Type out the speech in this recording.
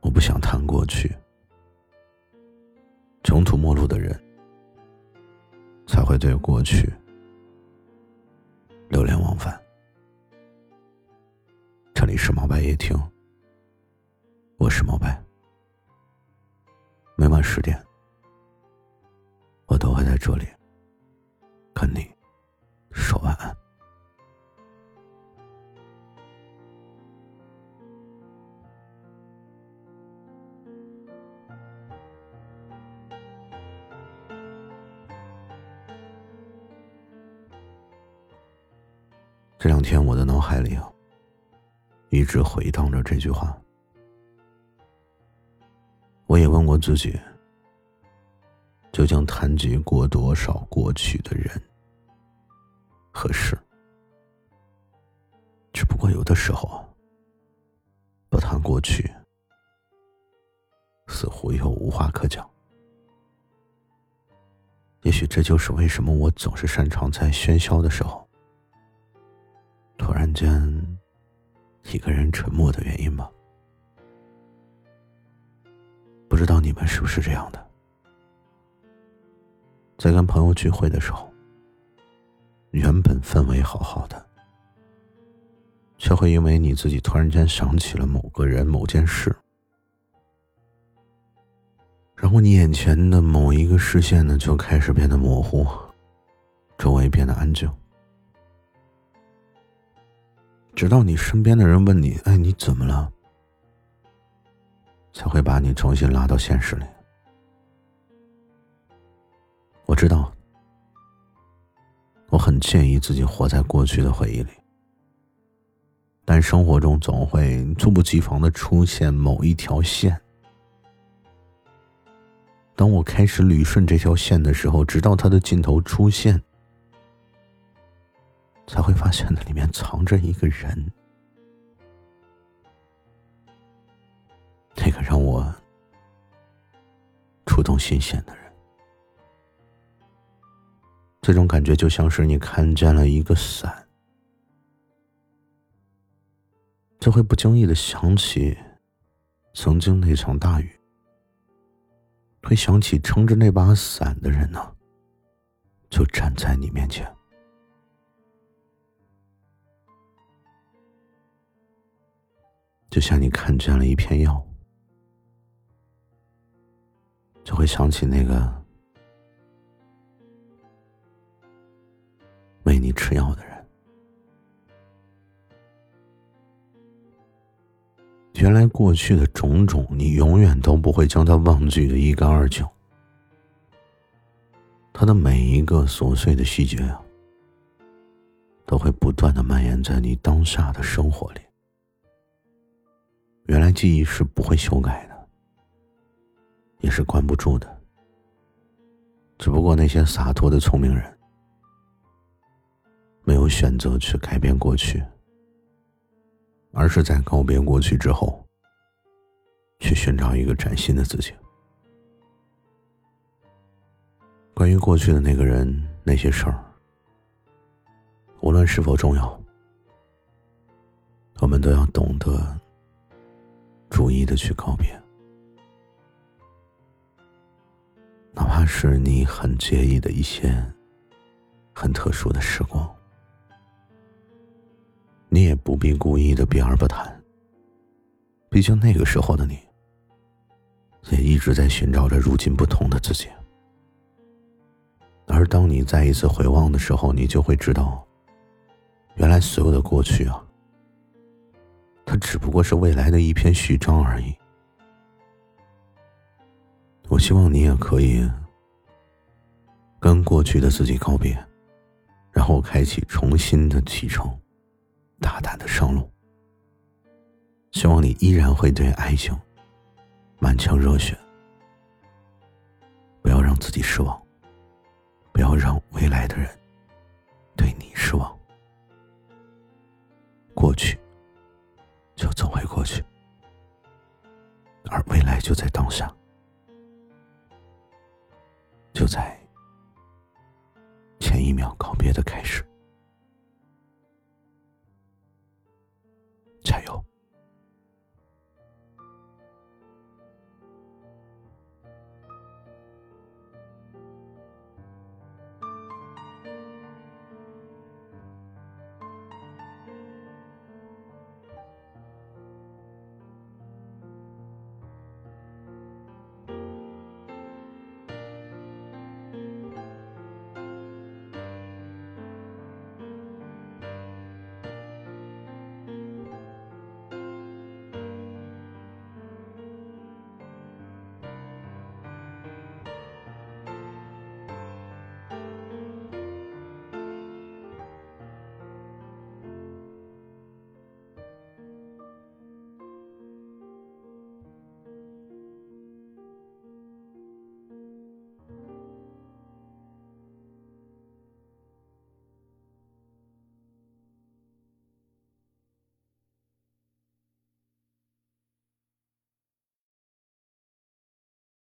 我不想谈过去，穷途末路的人才会对过去流连忘返。这里是毛白夜听，我是毛白。每晚十点，我都会在这里跟你说晚安。这两天，我的脑海里。一直回荡着这句话。我也问过自己，究竟谈及过多少过去的人和事？只不过有的时候，不谈过去，似乎又无话可讲。也许这就是为什么我总是擅长在喧嚣的时候，突然间。一个人沉默的原因吧。知道你们是不是这样的？在跟朋友聚会的时候，原本氛围好好的，却会因为你自己突然间想起了某个人、某件事，然后你眼前的某一个视线呢，就开始变得模糊，周围变得安静。直到你身边的人问你：“哎，你怎么了？”才会把你重新拉到现实里。我知道，我很介意自己活在过去的回忆里，但生活中总会猝不及防的出现某一条线。当我开始捋顺这条线的时候，直到它的尽头出现。才会发现那里面藏着一个人，那个让我触动心弦的人。这种感觉就像是你看见了一个伞，就会不经意的想起曾经那场大雨，会想起撑着那把伞的人呢，就站在你面前。就像你看见了一片药，就会想起那个喂你吃药的人。原来过去的种种，你永远都不会将它忘记的一干二净。它的每一个琐碎的细节啊，都会不断的蔓延在你当下的生活里。原来记忆是不会修改的，也是关不住的。只不过那些洒脱的聪明人，没有选择去改变过去，而是在告别过去之后，去寻找一个崭新的自己。关于过去的那个人、那些事儿，无论是否重要，我们都要懂得。逐一的去告别，哪怕是你很介意的一些很特殊的时光，你也不必故意的避而不谈。毕竟那个时候的你，也一直在寻找着如今不同的自己。而当你再一次回望的时候，你就会知道，原来所有的过去啊。它只不过是未来的一篇序章而已。希望你也可以跟过去的自己告别，然后开启重新的启程，大胆的上路。希望你依然会对爱情满腔热血，不要让自己失望，不要让未来的人对你失望。过去。就走回过去，而未来就在当下，就在前一秒告别的开始。